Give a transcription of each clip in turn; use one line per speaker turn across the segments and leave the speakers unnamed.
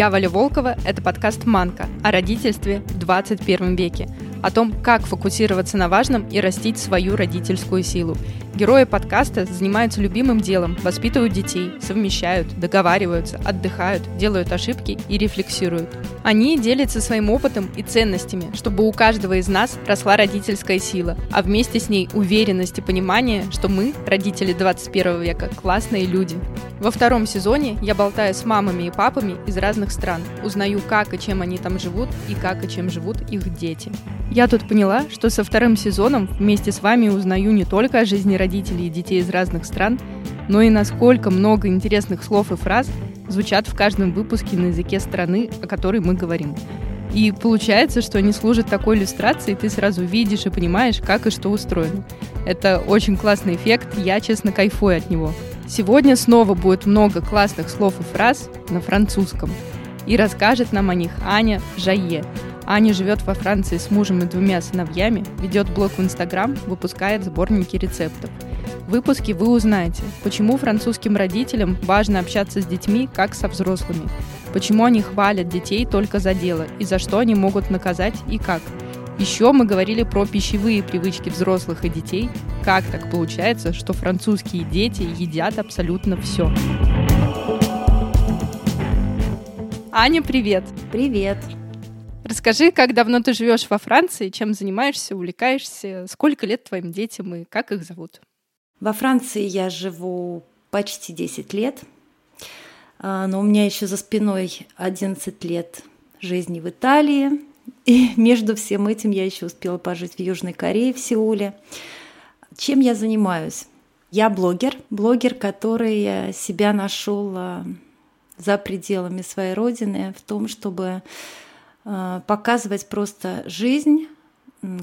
Я Валя Волкова, это подкаст «Манка» о родительстве в 21 веке, о том, как фокусироваться на важном и растить свою родительскую силу. Герои подкаста занимаются любимым делом, воспитывают детей, совмещают, договариваются, отдыхают, делают ошибки и рефлексируют. Они делятся своим опытом и ценностями, чтобы у каждого из нас росла родительская сила, а вместе с ней уверенность и понимание, что мы, родители 21 века, классные люди. Во втором сезоне я болтаю с мамами и папами из разных стран, узнаю, как и чем они там живут и как и чем живут их дети. Я тут поняла, что со вторым сезоном вместе с вами узнаю не только о жизни родителей и детей из разных стран, но и насколько много интересных слов и фраз звучат в каждом выпуске на языке страны, о которой мы говорим. И получается, что они служат такой иллюстрацией, ты сразу видишь и понимаешь, как и что устроено. Это очень классный эффект, я, честно, кайфую от него. Сегодня снова будет много классных слов и фраз на французском. И расскажет нам о них Аня Жае, Аня живет во Франции с мужем и двумя сыновьями, ведет блог в Инстаграм, выпускает сборники рецептов. В выпуске вы узнаете, почему французским родителям важно общаться с детьми как со взрослыми, почему они хвалят детей только за дело и за что они могут наказать и как. Еще мы говорили про пищевые привычки взрослых и детей, как так получается, что французские дети едят абсолютно все. Аня, привет!
Привет!
Расскажи, как давно ты живешь во Франции, чем занимаешься, увлекаешься, сколько лет твоим детям и как их зовут?
Во Франции я живу почти 10 лет, а, но у меня еще за спиной 11 лет жизни в Италии, и между всем этим я еще успела пожить в Южной Корее, в Сеуле. Чем я занимаюсь? Я блогер, блогер, который себя нашел а, за пределами своей родины в том, чтобы показывать просто жизнь,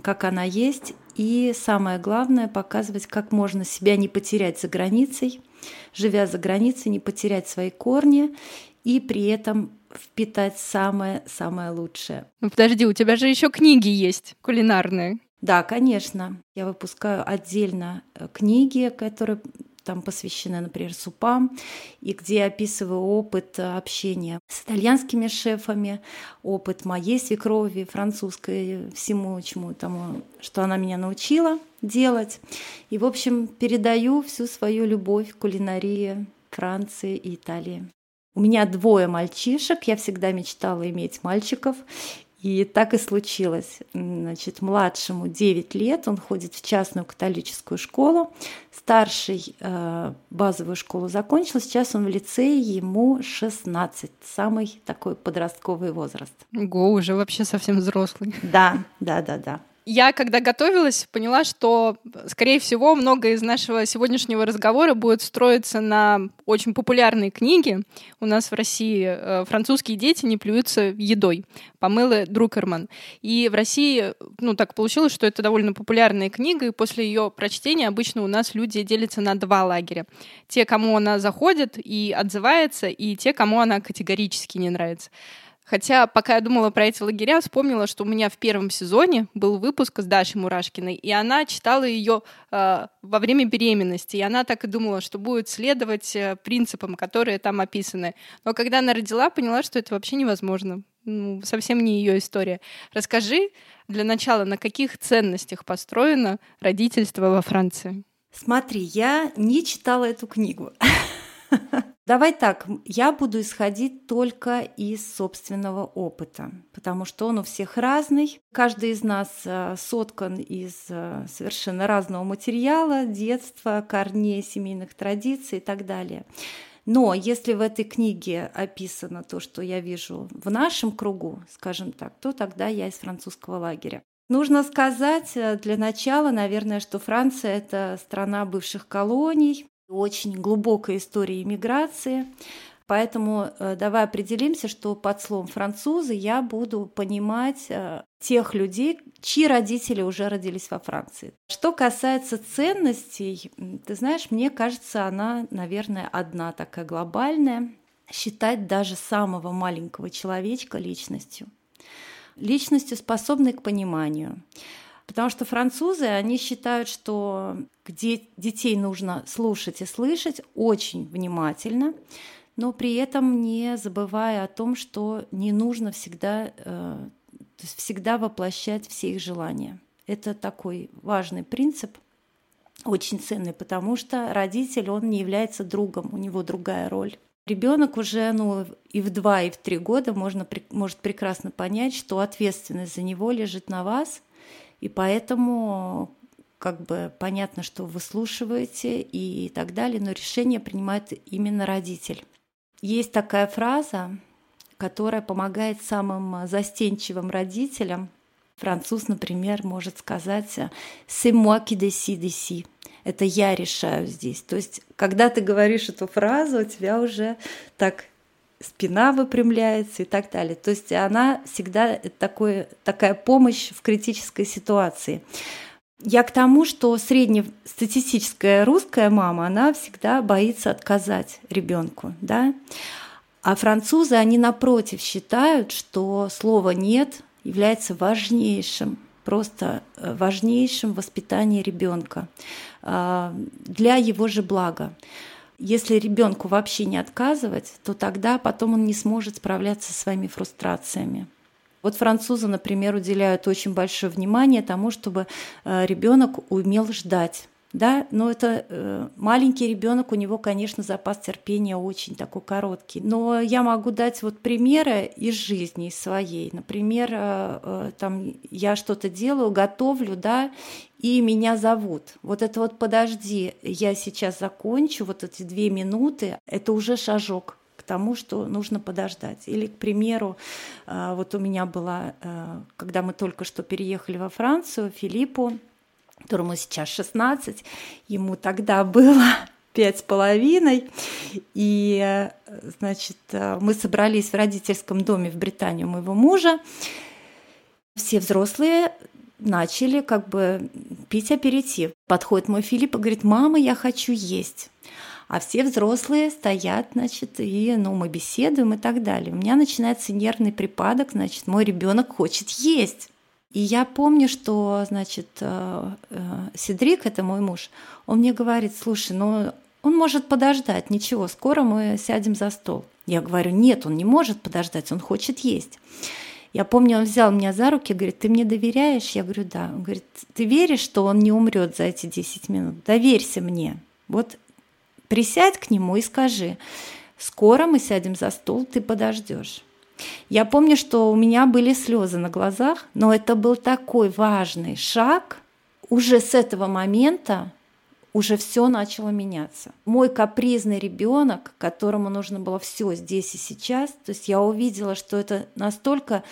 как она есть, и самое главное, показывать, как можно себя не потерять за границей, живя за границей, не потерять свои корни и при этом впитать самое-самое лучшее.
Ну подожди, у тебя же еще книги есть кулинарные.
Да, конечно. Я выпускаю отдельно э, книги, которые там посвящены, например, супам, и где я описываю опыт э, общения с итальянскими шефами, опыт моей свекрови, французской, всему чему тому, что она меня научила делать. И, в общем, передаю всю свою любовь к кулинарии Франции и Италии. У меня двое мальчишек, я всегда мечтала иметь мальчиков, и так и случилось. Значит, младшему 9 лет, он ходит в частную католическую школу. Старший э, базовую школу закончил, сейчас он в лицее, ему 16, самый такой подростковый возраст.
Го, уже вообще совсем взрослый.
Да, да, да, да.
Я, когда готовилась, поняла, что, скорее всего, многое из нашего сегодняшнего разговора будет строиться на очень популярной книге. У нас в России э, «Французские дети не плюются едой» Памелы Друкерман. И в России, ну, так получилось, что это довольно популярная книга, и после ее прочтения обычно у нас люди делятся на два лагеря. Те, кому она заходит и отзывается, и те, кому она категорически не нравится. Хотя, пока я думала про эти лагеря, вспомнила, что у меня в первом сезоне был выпуск с Дашей Мурашкиной, и она читала ее э, во время беременности, и она так и думала, что будет следовать э, принципам, которые там описаны. Но когда она родила, поняла, что это вообще невозможно. Ну, совсем не ее история. Расскажи для начала, на каких ценностях построено родительство во Франции?
Смотри, я не читала эту книгу. Давай так, я буду исходить только из собственного опыта, потому что он у всех разный. Каждый из нас э, соткан из э, совершенно разного материала, детства, корней, семейных традиций и так далее. Но если в этой книге описано то, что я вижу в нашем кругу, скажем так, то тогда я из французского лагеря. Нужно сказать э, для начала, наверное, что Франция – это страна бывших колоний, очень глубокая история иммиграции. Поэтому э, давай определимся, что под словом французы я буду понимать э, тех людей, чьи родители уже родились во Франции. Что касается ценностей, ты знаешь, мне кажется, она, наверное, одна такая глобальная. Считать даже самого маленького человечка личностью. Личностью, способной к пониманию Потому что французы, они считают, что где детей нужно слушать и слышать очень внимательно, но при этом не забывая о том, что не нужно всегда, э, то есть всегда воплощать все их желания. Это такой важный принцип, очень ценный, потому что родитель, он не является другом, у него другая роль. Ребенок уже ну, и в два, и в три года можно, может прекрасно понять, что ответственность за него лежит на вас, и поэтому как бы понятно, что выслушиваете и так далее, но решение принимает именно родитель. Есть такая фраза, которая помогает самым застенчивым родителям. Француз, например, может сказать «C'est moi qui décide ici». Это я решаю здесь. То есть, когда ты говоришь эту фразу, у тебя уже так спина выпрямляется и так далее. То есть она всегда такой, такая помощь в критической ситуации. Я к тому, что среднестатистическая русская мама, она всегда боится отказать ребенку, да. А французы, они напротив считают, что слово «нет» является важнейшим, просто э, важнейшим в воспитании ребенка а, для его же блага. Если ребенку вообще не отказывать, то тогда потом он не сможет справляться со своими фрустрациями. Вот французы, например, уделяют очень большое внимание тому, чтобы э, ребенок умел ждать. Да, но это э, маленький ребенок, у него, конечно, запас терпения очень такой короткий. Но я могу дать вот примеры из жизни своей. Например, э, э, там я что-то делаю, готовлю, да, и меня зовут. Вот это вот подожди, я сейчас закончу, вот эти две минуты, это уже шажок тому, что нужно подождать. Или, к примеру, э, вот у меня была, э, когда мы только что переехали во Францию, Филиппу, которому сейчас 16, ему тогда было пять с половиной. И, э, значит, мы собрались в родительском доме в Британию моего мужа. Все взрослые начали как бы пить аперитив. Подходит мой Филипп и говорит, мама, я хочу есть а все взрослые стоят, значит, и ну, мы беседуем и так далее. У меня начинается нервный припадок, значит, мой ребенок хочет есть. И я помню, что, значит, э, э, Седрик, это мой муж, он мне говорит, слушай, ну он может подождать, ничего, скоро мы сядем за стол. Я говорю, нет, он не может подождать, он хочет есть. Я помню, он взял меня за руки, говорит, ты мне доверяешь? Я говорю, да. Он говорит, ты веришь, что он не умрет за эти 10 минут? Доверься мне. Вот Присядь к нему и скажи, скоро мы сядем за стол, ты подождешь. Я помню, что у меня были слезы на глазах, но это был такой важный шаг. Уже с этого момента уже все начало меняться. Мой капризный ребенок, которому нужно было все здесь и сейчас, то есть я увидела, что это настолько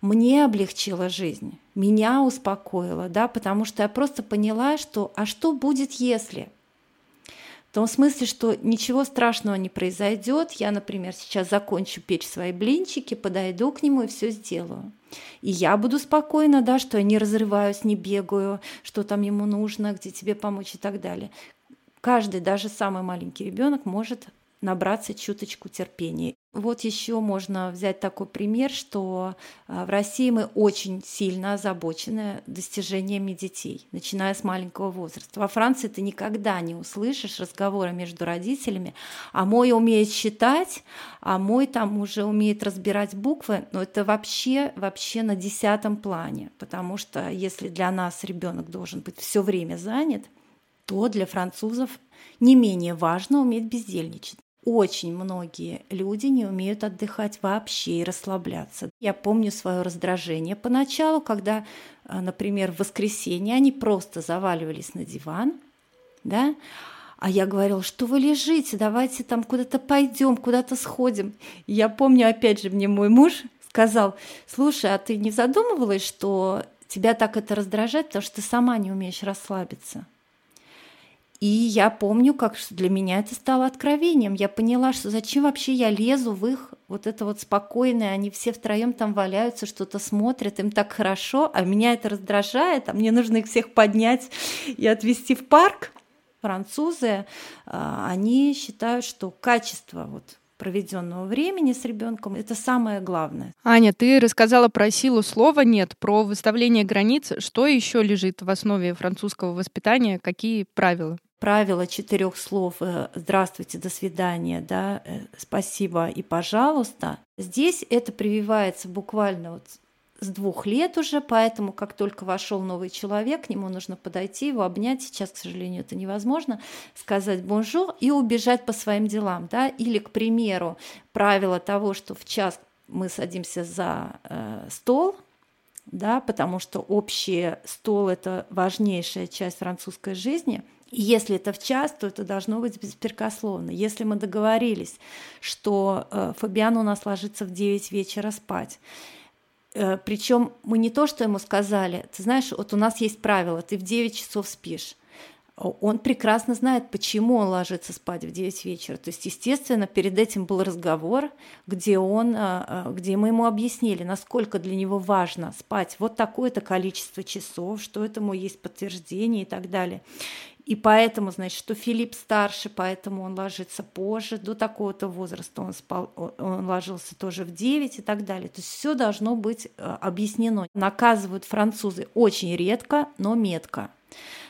мне облегчило жизнь, меня успокоило, да, потому что я просто поняла, что а что будет если? В том смысле, что ничего страшного не произойдет. Я, например, сейчас закончу печь свои блинчики, подойду к нему и все сделаю. И я буду спокойна, да, что я не разрываюсь, не бегаю, что там ему нужно, где тебе помочь и так далее. Каждый, даже самый маленький ребенок может набраться чуточку терпения. Вот еще можно взять такой пример, что а, в России мы очень сильно озабочены достижениями детей, начиная с маленького возраста. Во Франции ты никогда не услышишь разговора между родителями, а мой умеет считать, а мой там уже умеет разбирать буквы, но это вообще, вообще на десятом плане, потому что если для нас ребенок должен быть все время занят, то для французов не менее важно уметь бездельничать очень многие люди не умеют отдыхать вообще и расслабляться. Я помню свое раздражение поначалу, когда, а, например, в воскресенье они просто заваливались на диван, да, а я говорила, что вы лежите, давайте там куда-то пойдем, куда-то сходим. И я помню, опять же, мне мой муж сказал, слушай, а ты не задумывалась, что тебя так это раздражает, потому что ты сама не умеешь расслабиться? И я помню, как для меня это стало откровением. Я поняла, что зачем вообще я лезу в их вот это вот спокойное, они все втроем там валяются, что-то смотрят, им так хорошо, а меня это раздражает, а мне нужно их всех поднять и отвезти в парк. Французы, а, они считают, что качество вот проведенного времени с ребенком это самое главное.
Аня, ты рассказала про силу слова нет, про выставление границ. Что еще лежит в основе французского воспитания? Какие правила?
Правило четырех слов э, «здравствуйте», «до свидания», да, э, «спасибо» и «пожалуйста», здесь это прививается буквально вот с двух лет уже, поэтому как только вошел новый человек, к нему нужно подойти, его обнять. Сейчас, к сожалению, это невозможно. Сказать bonjour и убежать по своим делам. Да? Или, к примеру, правило того, что в час мы садимся за э, стол, да, потому что общий стол – это важнейшая часть французской жизни. Если это в час, то это должно быть беспрекословно. Если мы договорились, что э, Фабиан у нас ложится в 9 вечера спать, Э, Причем мы не то, что ему сказали, ты знаешь, вот у нас есть правило, ты в 9 часов спишь. Он прекрасно знает, почему он ложится спать в 9 вечера. То есть, естественно, перед этим был разговор, где, он, э, где мы ему объяснили, насколько для него важно спать вот такое-то количество часов, что этому есть подтверждение и так далее. И поэтому, значит, что Филипп старше, поэтому он ложится позже, до такого-то возраста он, спал, он ложился тоже в 9 и так далее. То есть все должно быть э, объяснено. Наказывают французы очень редко, но метко.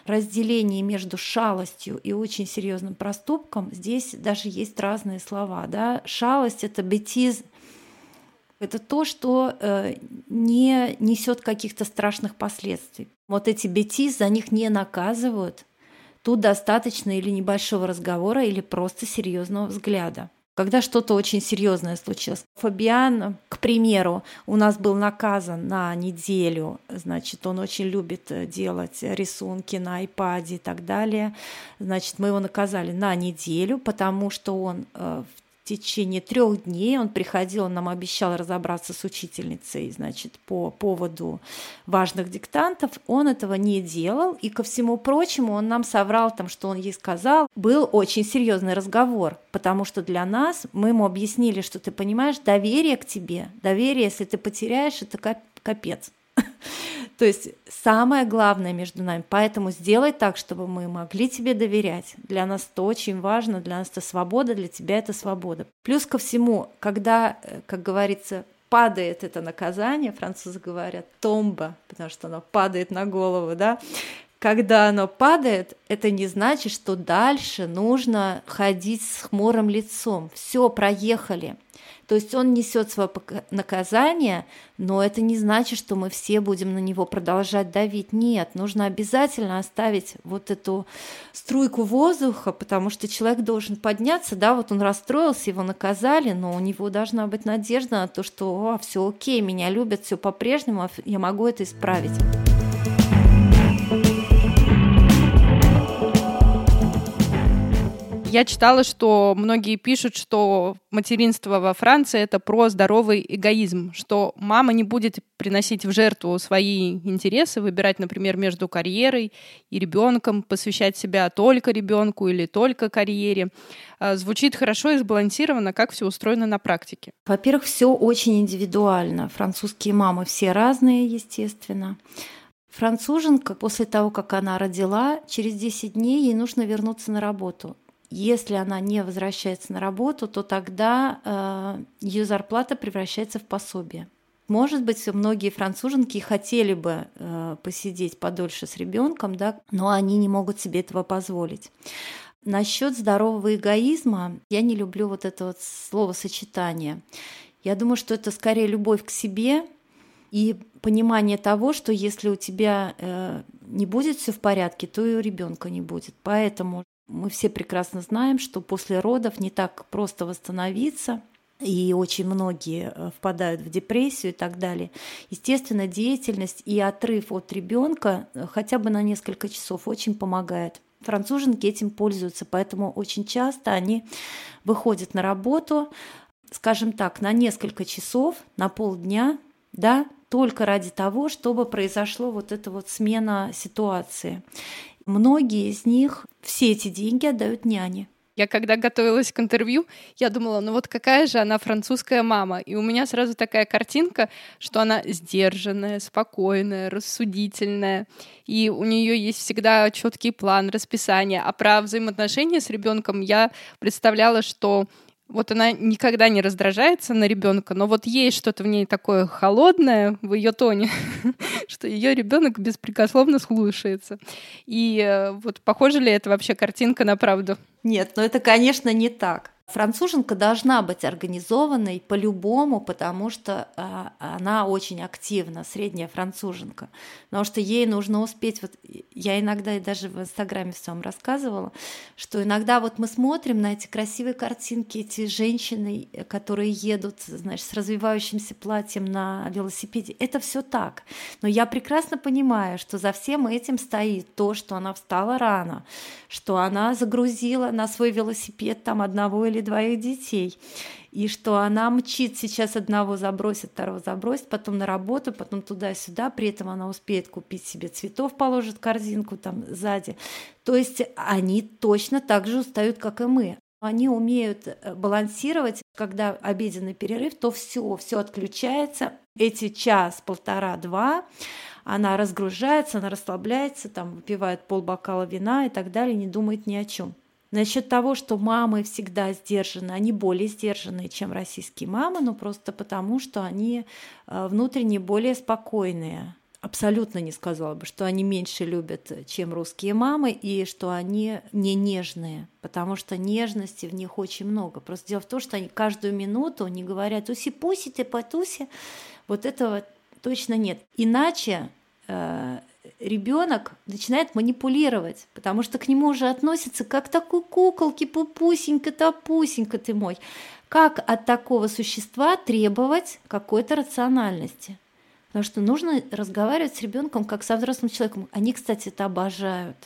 Разделение между шалостью и очень серьезным проступком, здесь даже есть разные слова. Да? Шалость – это бетиз, это то, что э, не несет каких-то страшных последствий. Вот эти бетиз, за них не наказывают – Тут достаточно или небольшого разговора, или просто серьезного взгляда. Когда что-то очень серьезное случилось. Фабиан, к примеру, у нас был наказан на неделю, значит, он очень любит э, делать рисунки на iPad и так далее. Значит, мы его наказали на неделю, потому что он э, в в течение трех дней он приходил, он нам обещал разобраться с учительницей, значит, по поводу важных диктантов. Он этого не делал, и ко всему прочему он нам соврал там, что он ей сказал. Был очень серьезный разговор, потому что для нас мы ему объяснили, что ты понимаешь, доверие к тебе, доверие, если ты потеряешь, это капец. То есть самое главное между нами. Поэтому сделай так, чтобы мы могли тебе доверять. Для нас это очень важно, для нас это свобода, для тебя это свобода. Плюс ко всему, когда, э, как говорится, падает это наказание, французы говорят томба, потому что оно падает на голову, да, когда оно падает, это не значит, что дальше нужно ходить с хмурым лицом. Все, проехали. То есть он несет свое наказание, но это не значит, что мы все будем на него продолжать давить. Нет, нужно обязательно оставить вот эту струйку воздуха, потому что человек должен подняться, да, вот он расстроился, его наказали, но у него должна быть надежда на то, что все окей, меня любят, все по-прежнему, я могу это исправить.
Я читала, что многие пишут, что материнство во Франции это про здоровый эгоизм, что мама не будет приносить в жертву свои интересы, выбирать, например, между карьерой и ребенком, посвящать себя только ребенку или только карьере. А, звучит хорошо и сбалансированно, как все устроено на практике.
Во-первых, все очень индивидуально. Французские мамы все разные, естественно. Француженка после того, как она родила, через 10 дней ей нужно вернуться на работу. Если она не возвращается на работу, то тогда э, ее зарплата превращается в пособие. Может быть, многие француженки хотели бы э, посидеть подольше с ребенком, да, но они не могут себе этого позволить. Насчет здорового эгоизма я не люблю вот это вот словосочетание. Я думаю, что это скорее любовь к себе и понимание того, что если у тебя э, не будет все в порядке, то и у ребенка не будет. Поэтому мы все прекрасно знаем, что после родов не так просто восстановиться, и очень многие э, впадают в депрессию и так далее. Естественно, деятельность и отрыв от ребенка э, хотя бы на несколько часов очень помогает. Француженки этим пользуются, поэтому очень часто они выходят на работу, скажем так, на несколько часов, на полдня, да, только ради того, чтобы произошло вот эта вот смена ситуации. Многие из них все эти деньги отдают няне.
Я когда готовилась к интервью, я думала, ну вот какая же она французская мама. И у меня сразу такая картинка, что она сдержанная, спокойная, рассудительная. И у нее есть всегда четкий план, расписание. А про взаимоотношения с ребенком я представляла, что Вот она никогда не раздражается на ребенка, но вот есть что-то в ней такое холодное в ее тоне, что ее ребенок беспрекословно слушается. И э, вот похоже ли это вообще картинка на правду?
Нет, но это, конечно, не так. Француженка должна быть организованной по-любому, потому что а, она очень активна, средняя француженка. Потому что ей нужно успеть, вот я иногда и даже в Инстаграме в своем рассказывала, что иногда вот мы смотрим на эти красивые картинки, эти женщины, которые едут, знаешь, с развивающимся платьем на велосипеде. Это все так. Но я прекрасно понимаю, что за всем этим стоит то, что она встала рано, что она загрузила на свой велосипед там одного или двоих детей, и что она мчит сейчас одного забросит, второго забросит, потом на работу, потом туда-сюда, при этом она успеет купить себе цветов, положит корзинку там сзади. То есть они точно так же устают, как и мы. Они умеют э, балансировать, когда обеденный перерыв, то все, все отключается. Эти час, полтора, два, она разгружается, она расслабляется, там выпивает полбокала вина и так далее, не думает ни о чем. Насчет того, что мамы всегда сдержаны, они более сдержанные, чем российские мамы, но просто потому, что они э, внутренне более спокойные. Абсолютно не сказала бы, что они меньше любят, чем русские мамы, и что они не нежные, потому что нежности в них очень много. Просто дело в том, что они каждую минуту не говорят «уси-пуси, ты потуси». Вот этого точно нет. Иначе э, ребенок начинает манипулировать, потому что к нему уже относятся как такой куколки, пупусенька, топусенька ты мой. Как от такого существа требовать какой-то рациональности? Потому что нужно разговаривать с ребенком как со взрослым человеком. Они, кстати, это обожают.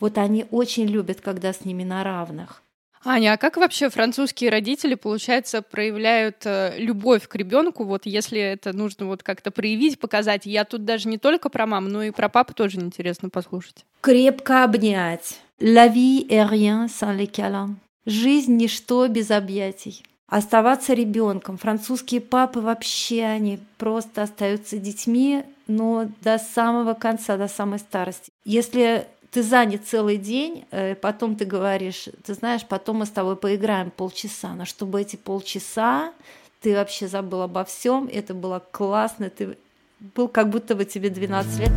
Вот они очень любят, когда с ними на равных.
Аня, а как вообще французские родители, получается, проявляют э, любовь к ребенку? Вот если это нужно вот как-то проявить, показать. Я тут даже не только про маму, но и про папу тоже интересно послушать.
Крепко обнять. La vie est rien sans les. Жизнь ничто без объятий. Оставаться ребенком. Французские папы вообще они просто остаются детьми, но до самого конца, до самой старости. Если ты занят целый день, э, потом ты говоришь, ты знаешь, потом мы с тобой поиграем полчаса, но чтобы эти полчаса ты вообще забыл обо всем, это было классно, ты был как будто бы тебе 12 лет.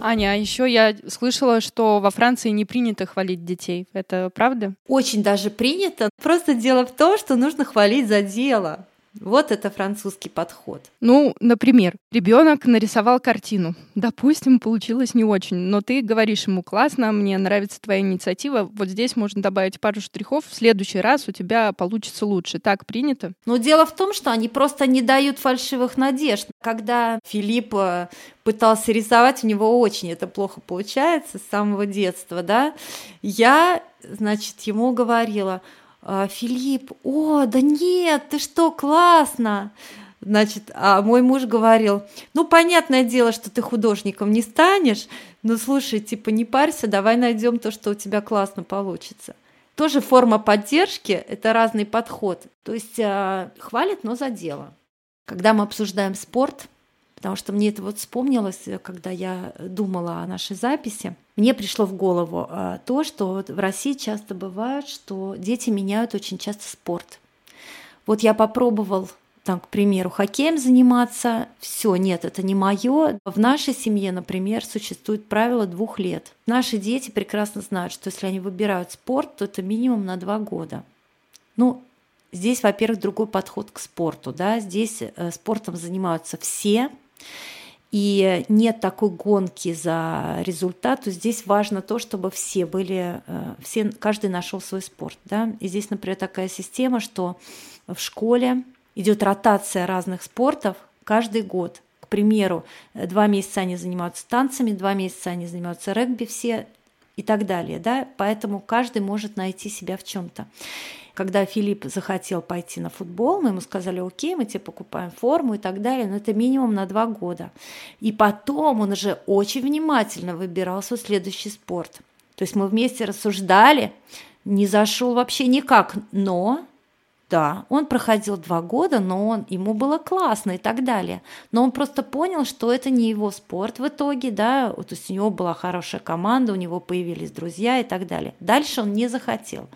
Аня, а еще я слышала, что во Франции не принято хвалить детей. Это правда?
Очень даже принято. Просто дело в том, что нужно хвалить за дело. Вот это французский подход.
Ну, например, ребенок нарисовал картину. Допустим, получилось не очень, но ты говоришь ему, классно, мне нравится твоя инициатива, вот здесь можно добавить пару штрихов, в следующий раз у тебя получится лучше. Так принято?
Но дело в том, что они просто не дают фальшивых надежд. Когда Филипп пытался рисовать, у него очень это плохо получается с самого детства, да, я, значит, ему говорила – Филипп, о, да нет, ты что, классно. Значит, а мой муж говорил, ну, понятное дело, что ты художником не станешь, но слушай, типа, не парься, давай найдем то, что у тебя классно получится. Тоже форма поддержки – это разный подход. То есть э, хвалит, но за дело. Когда мы обсуждаем спорт, потому что мне это вот вспомнилось, когда я думала о нашей записи, мне пришло в голову а, то, что в России часто бывает, что дети меняют очень часто спорт. Вот я попробовал там, к примеру, хоккеем заниматься, все, нет, это не мое. В нашей семье, например, существует правило двух лет. Наши дети прекрасно знают, что если они выбирают спорт, то это минимум на два года. Ну, здесь, во-первых, другой подход к спорту, да, здесь э, спортом занимаются все, и нет такой гонки за результат, здесь важно то, чтобы все были, э, все, каждый нашел свой спорт. Да? И здесь, например, такая система, что в школе идет ротация разных спортов каждый год. К примеру, два месяца они занимаются танцами, два месяца они занимаются регби все и так далее. Да? Поэтому каждый может найти себя в чем-то. Когда Филипп захотел пойти на футбол, мы ему сказали, окей, мы тебе покупаем форму и так далее, но это минимум на два года. И потом он уже очень внимательно выбирал свой следующий спорт. То есть мы вместе рассуждали, не зашел вообще никак, но Да, он проходил два года, но он, ему было классно и так далее. Но он просто понял, что это не его спорт в итоге, да, то есть у него была хорошая команда, у него появились друзья и так далее. Дальше он не захотел.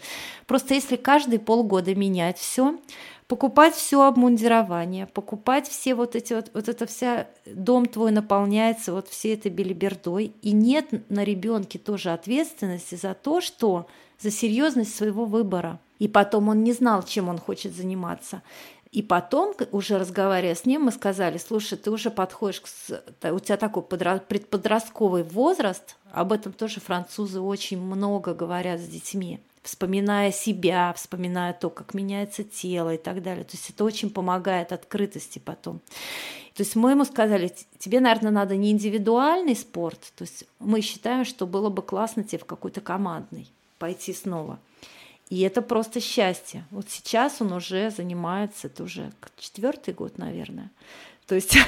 Просто если каждые полгода менять все, покупать все обмундирование, покупать все вот эти вот, вот это вся, дом твой наполняется вот всей этой белибердой, и нет на ребенке тоже ответственности за то, что за серьезность своего выбора. И потом он не знал, чем он хочет заниматься. И потом, уже разговаривая с ним, мы сказали, слушай, ты уже подходишь, к... у тебя такой предподростковый возраст, об этом тоже французы очень много говорят с детьми вспоминая себя, вспоминая то, как меняется тело и так далее. То есть это очень помогает открытости потом. То есть мы ему сказали, тебе, наверное, надо не индивидуальный спорт, то есть мы считаем, что было бы классно тебе в какой-то командный пойти снова. И это просто счастье. Вот сейчас он уже занимается, это уже четвертый год, наверное. То есть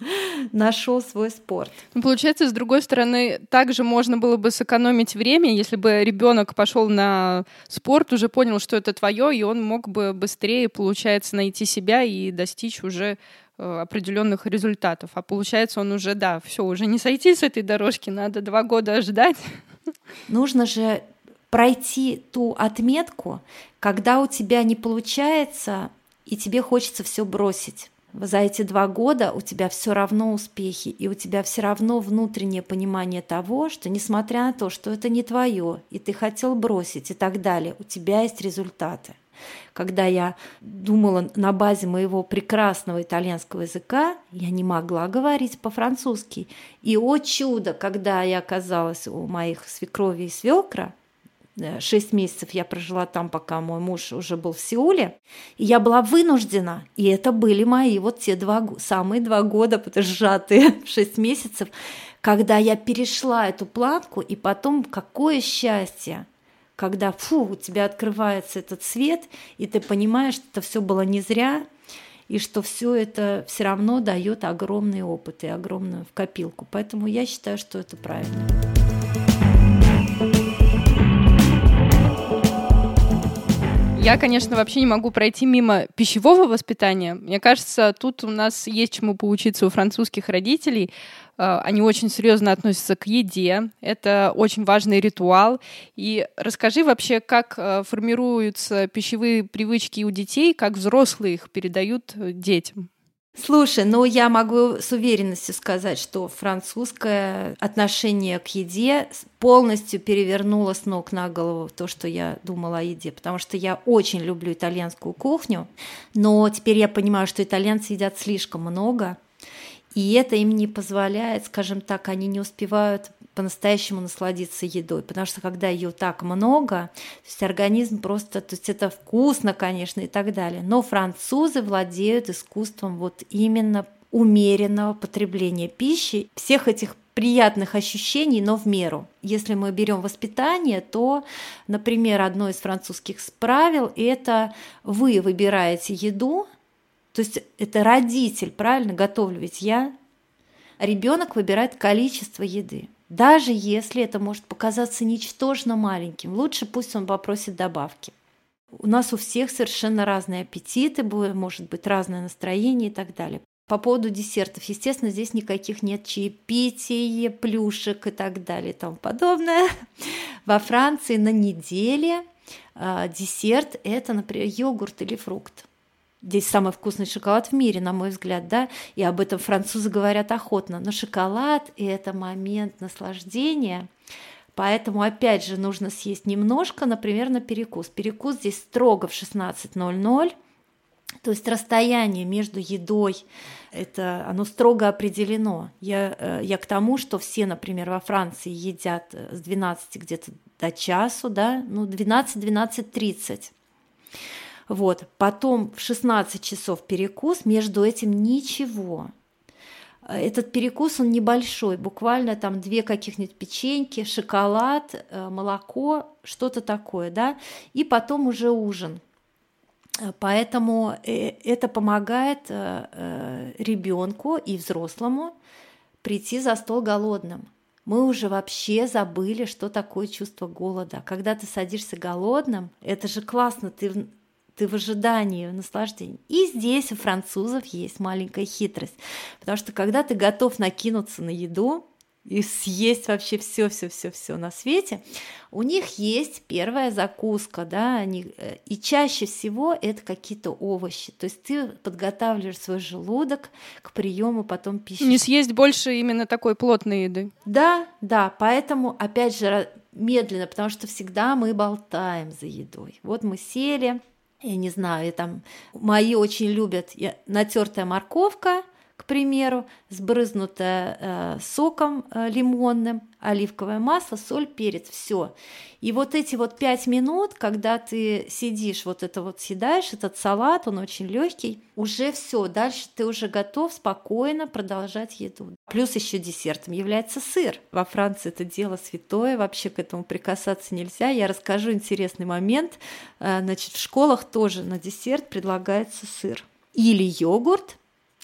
нашел свой спорт.
Ну, получается, с другой стороны, также можно было бы сэкономить время, если бы ребенок пошел на спорт, уже понял, что это твое, и он мог бы быстрее, получается, найти себя и достичь уже э, определенных результатов. А получается, он уже, да, все, уже не сойти с этой дорожки, надо два года ждать.
Нужно же пройти ту отметку, когда у тебя не получается, и тебе хочется все бросить за эти два года у тебя все равно успехи, и у тебя все равно внутреннее понимание того, что несмотря на то, что это не твое, и ты хотел бросить и так далее, у тебя есть результаты. Когда я думала на базе моего прекрасного итальянского языка, я не могла говорить по-французски. И, о чудо, когда я оказалась у моих свекрови и свекра, шесть месяцев я прожила там, пока мой муж уже был в Сеуле. И я была вынуждена, и это были мои вот те два, самые два года, потому сжатые шесть месяцев, когда я перешла эту планку, и потом какое счастье, когда, фу, у тебя открывается этот свет, и ты понимаешь, что это все было не зря, и что все это все равно дает огромный опыт и огромную в копилку. Поэтому я считаю, что это правильно.
Я, конечно, вообще не могу пройти мимо пищевого воспитания. Мне кажется, тут у нас есть чему поучиться у французских родителей. А, они очень серьезно относятся к еде. Это очень важный ритуал. И расскажи вообще, как а, формируются пищевые привычки у детей, как взрослые их передают детям.
Слушай, ну я могу с уверенностью сказать, что французское отношение к еде полностью перевернуло с ног на голову то, что я думала о еде, потому что я очень люблю итальянскую кухню, но теперь я понимаю, что итальянцы едят слишком много, и это им не позволяет, скажем так, они не успевают по-настоящему насладиться едой, потому что когда ее так много, то есть организм просто, то есть это вкусно, конечно, и так далее. Но французы владеют искусством вот именно умеренного потребления пищи, всех этих приятных ощущений, но в меру. Если мы берем воспитание, то, например, одно из французских правил – это вы выбираете еду, то есть это родитель, правильно, готовлю ведь я, ребенок выбирает количество еды. Даже если это может показаться ничтожно маленьким, лучше пусть он попросит добавки. У нас у всех совершенно разные аппетиты, может быть разное настроение и так далее. По поводу десертов, естественно, здесь никаких нет чаепитий, плюшек и так далее и тому подобное. Во Франции на неделе э, десерт – это, например, йогурт или фрукт. Здесь самый вкусный шоколад в мире, на мой взгляд, да, и об этом французы говорят охотно. Но шоколад – это момент наслаждения, поэтому, опять же, нужно съесть немножко, например, на перекус. Перекус здесь строго в 16.00, то есть расстояние между едой, это оно строго определено. Я, э, я к тому, что все, например, во Франции едят э, с 12 где-то до часу, да, ну 12-12.30. Вот. Потом в 16 часов перекус, между этим ничего. Этот перекус, он небольшой, буквально там две каких-нибудь печеньки, шоколад, э, молоко, что-то такое, да, и потом уже ужин. Поэтому э, это помогает э, ребенку и взрослому прийти за стол голодным. Мы уже вообще забыли, что такое чувство голода. Когда ты садишься голодным, это же классно, ты ты в ожидании, в наслаждении. И здесь у французов есть маленькая хитрость, потому что когда ты готов накинуться на еду, и съесть вообще все, все, все, все на свете, у них есть первая закуска, да, они, э, и чаще всего это какие-то овощи. То есть ты подготавливаешь свой желудок к приему потом пищи.
Не съесть больше именно такой плотной еды.
Да, да, поэтому опять же медленно, потому что всегда мы болтаем за едой. Вот мы сели, я не знаю, и там мои очень любят натертая морковка, к примеру, сбрызнутая э, соком э, лимонным, оливковое масло, соль, перец, все. И вот эти вот пять минут, когда ты сидишь, вот это вот съедаешь, этот салат, он очень легкий, уже все, дальше ты уже готов спокойно продолжать еду. Плюс еще десертом является сыр. Во Франции это дело святое, вообще к этому прикасаться нельзя. Я расскажу интересный момент. Э, значит, в школах тоже на десерт предлагается сыр. Или йогурт,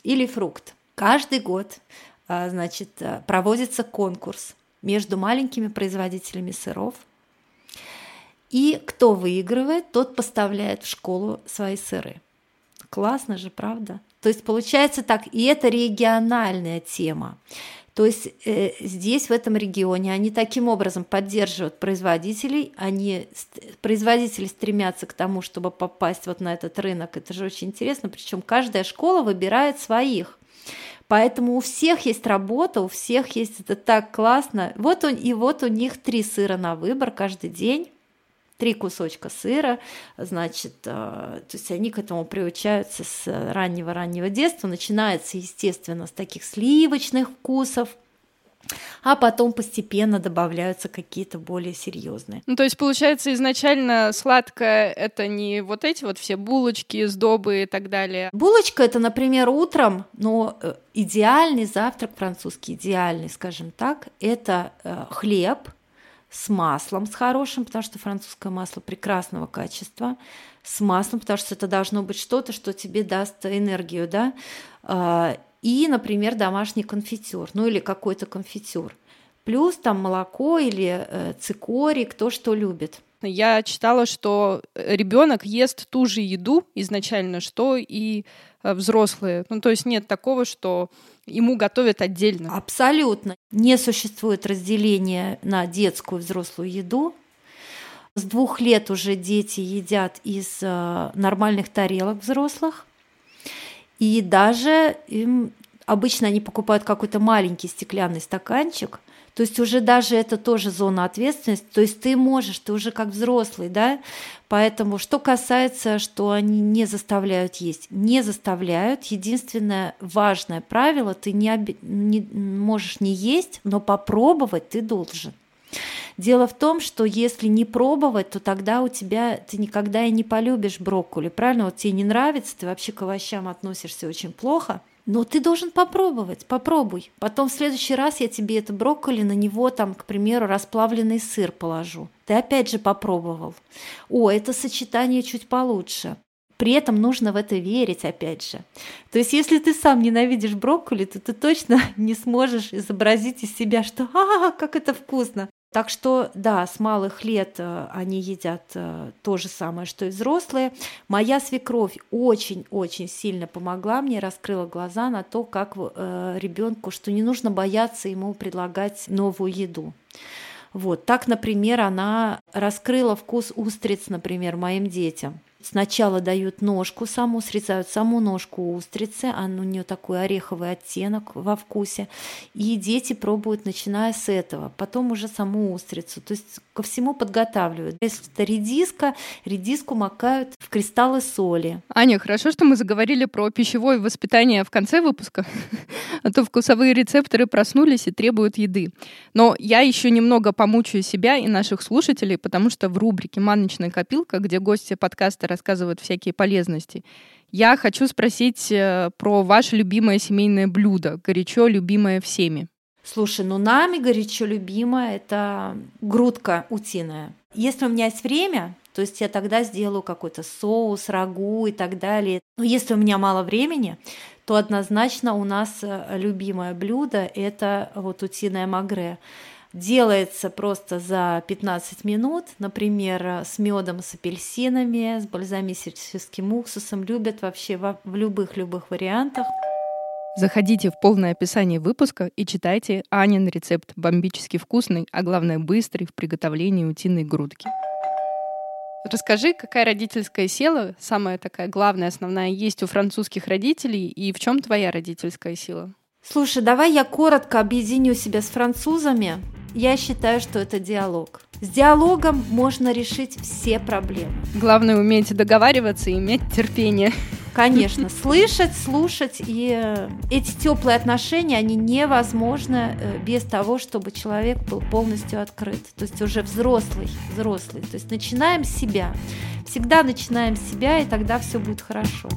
или фрукт. Каждый год а, значит, а, проводится конкурс между маленькими производителями сыров. И кто выигрывает, тот поставляет в школу свои сыры. Классно же, правда? То есть получается так, и это региональная тема. То есть э, здесь, в этом регионе, они таким образом поддерживают производителей, они, производители стремятся к тому, чтобы попасть вот на этот рынок. Это же очень интересно, причем каждая школа выбирает своих. Поэтому у всех есть работа, у всех есть это так классно. Вот он, и вот у них три сыра на выбор каждый день три кусочка сыра, значит, э, то есть они к этому приучаются с раннего-раннего детства. Начинается, естественно, с таких сливочных вкусов, а потом постепенно добавляются какие-то более серьезные.
Ну, то есть, получается, изначально сладкое это не вот эти вот все булочки, сдобы и так далее.
Булочка это, например, утром, но э, идеальный завтрак французский, идеальный, скажем так, это э, хлеб, с маслом, с хорошим, потому что французское масло прекрасного качества, с маслом, потому что это должно быть что-то, что тебе даст энергию, да, а, и, например, домашний конфитюр, ну или какой-то конфитюр. Плюс там молоко или э, цикорий, кто что любит.
Я читала, что ребенок ест ту же еду изначально, что и взрослые. Ну, то есть нет такого, что ему готовят отдельно.
Абсолютно. Не существует разделения на детскую и взрослую еду. С двух лет уже дети едят из э, нормальных тарелок взрослых. И даже им обычно они покупают какой-то маленький стеклянный стаканчик – то есть уже даже это тоже зона ответственности. То есть ты можешь, ты уже как взрослый, да. Поэтому что касается, что они не заставляют есть, не заставляют. Единственное важное правило, ты не, оби- не можешь не есть, но попробовать ты должен. Дело в том, что если не пробовать, то тогда у тебя ты никогда и не полюбишь брокколи. Правильно? Вот тебе не нравится, ты вообще к овощам относишься очень плохо – но ты должен попробовать, попробуй. Потом в следующий раз я тебе это брокколи, на него там, к примеру, расплавленный сыр положу. Ты опять же попробовал. О, это сочетание чуть получше. При этом нужно в это верить, опять же. То есть, если ты сам ненавидишь брокколи, то ты точно не сможешь изобразить из себя, что «А, как это вкусно!» Так что, да, с малых лет э, они едят э, то же самое, что и взрослые. Моя свекровь очень-очень сильно помогла мне, раскрыла глаза на то, как э, ребенку, что не нужно бояться ему предлагать новую еду. Вот так, например, она раскрыла вкус устриц, например, моим детям. Сначала дают ножку саму, срезают саму ножку устрицы, она у нее такой ореховый оттенок во вкусе. И дети пробуют, начиная с этого. Потом уже саму устрицу. То есть ко всему подготавливают. Если это редиска, редиску макают в кристаллы соли.
Аня, хорошо, что мы заговорили про пищевое воспитание в конце выпуска, а то вкусовые рецепторы проснулись и требуют еды. Но я еще немного помучаю себя и наших слушателей, потому что в рубрике «Маночная копилка», где гости подкаста рассказывают всякие полезности. Я хочу спросить э, про ваше любимое семейное блюдо, горячо любимое всеми.
Слушай, ну нами горячо любимое это грудка утиная. Если у меня есть время, то есть я тогда сделаю какой-то соус, рагу и так далее. Но если у меня мало времени, то однозначно у нас э, любимое блюдо это вот утиное магре. Делается просто за 15 минут, например, с медом, с апельсинами, с бальзамическим уксусом. Любят вообще в любых-любых вариантах.
Заходите в полное описание выпуска и читайте Анин рецепт бомбически вкусный, а главное быстрый в приготовлении утиной грудки. Расскажи, какая родительская сила, самая такая главная, основная, есть у французских родителей, и в чем твоя родительская сила?
Слушай, давай я коротко объединю себя с французами. Я считаю, что это диалог. С диалогом можно решить все проблемы.
Главное уметь договариваться и иметь терпение.
Конечно, слышать, слушать, и э, эти теплые отношения, они невозможны э, без того, чтобы человек был полностью открыт. То есть уже взрослый, взрослый. То есть начинаем с себя. Всегда начинаем с себя, и тогда все будет хорошо.